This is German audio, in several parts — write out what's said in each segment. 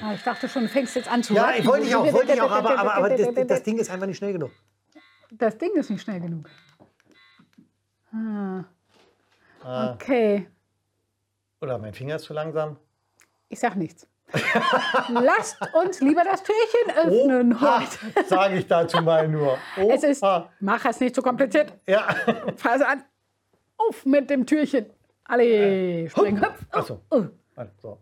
Ah, ich dachte schon, du fängst jetzt an zu Ja, ich wollte ich auch, wollte ich auch, aber, aber, aber das, das Ding ist einfach nicht schnell genug. Das Ding ist nicht schnell genug. Ah. Okay, Oder mein Finger ist zu langsam. ich sag nichts. Lasst uns lieber das Türchen öffnen heute. sage ich dazu mal nur. Es ist, mach es nicht so kompliziert. Ja. Fass an. Auf mit dem Türchen. Alle, spring, hüpf. Achso. Oh. Also,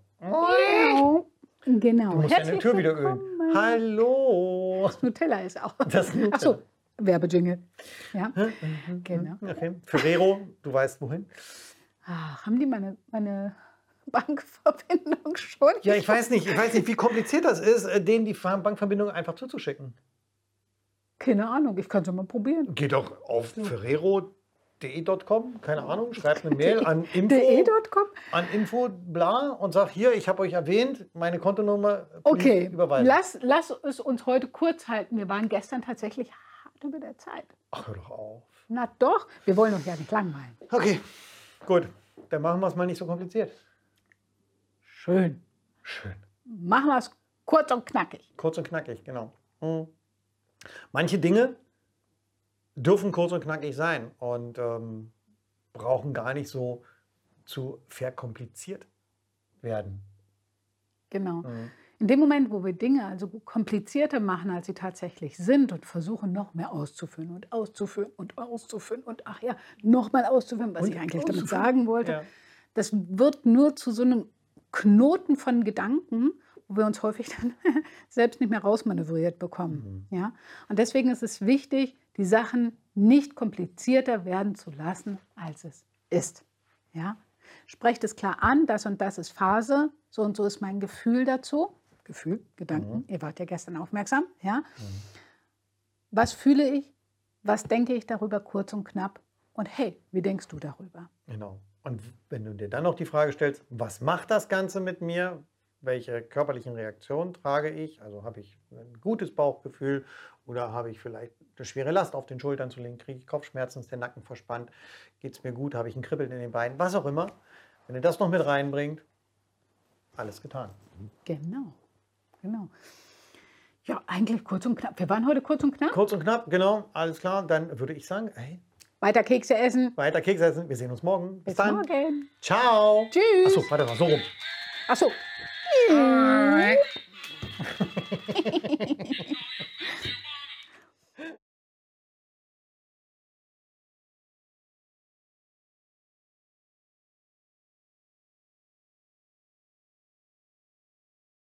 Genau. du musst deine Herzlich Tür wieder ölen. willkommen. Hallo. Nutella ist auch. Das Nutella. Achso, Werbejingle. Ja, genau. Okay. Ferrero, du weißt wohin. Ach, haben die meine, meine Bankverbindung schon? Ja, ich weiß nicht, ich weiß nicht, wie kompliziert das ist, äh, denen die Bankverbindung einfach zuzuschicken. Keine Ahnung, ich kann es mal probieren. Geht doch auf ferrero.de.com, keine Ahnung, schreibt eine Mail an info, De.com? an info bla und sagt hier, ich habe euch erwähnt, meine Kontonummer Okay, überweisen. lass, lass es uns heute kurz halten. Wir waren gestern tatsächlich hart über der Zeit. Ach, hör doch auf. Na doch, wir wollen uns ja nicht langweilen. Okay, gut, dann machen wir es mal nicht so kompliziert. Schön. Schön. Machen wir es kurz und knackig. Kurz und knackig, genau. Hm. Manche Dinge dürfen kurz und knackig sein und ähm, brauchen gar nicht so zu verkompliziert werden. Genau. In dem Moment, wo wir Dinge also komplizierter machen, als sie tatsächlich sind und versuchen, noch mehr auszuführen und auszuführen und auszuführen und ach ja, nochmal auszuführen, was Und ich eigentlich damit sagen wollte, Ja. das wird nur zu so einem Knoten von Gedanken, wo wir uns häufig dann selbst nicht mehr rausmanövriert bekommen. Ja? Und deswegen ist es wichtig, die Sachen nicht komplizierter werden zu lassen, als es ist. Ja? Sprecht es klar an, das und das ist Phase, so und so ist mein Gefühl dazu. Gefühl, Gedanken, ihr wart ja gestern aufmerksam. Ja? Was fühle ich? Was denke ich darüber kurz und knapp? Und hey, wie denkst du darüber? Genau. Und wenn du dir dann noch die Frage stellst, was macht das Ganze mit mir? Welche körperlichen Reaktionen trage ich? Also habe ich ein gutes Bauchgefühl oder habe ich vielleicht eine schwere Last auf den Schultern zu legen? Kriege ich Kopfschmerzen? Ist der Nacken verspannt? Geht es mir gut? Habe ich ein Kribbeln in den Beinen? Was auch immer. Wenn ihr das noch mit reinbringt, alles getan. Genau, genau. Ja, eigentlich kurz und knapp. Wir waren heute kurz und knapp. Kurz und knapp, genau, alles klar. Dann würde ich sagen, hey, Weiter Kekse essen. weiter Keks essen. Wir sehen uns morgen. Bis dann. morgen. Ciao. Tschüss. Achso, warte mal, so rum. Ach so.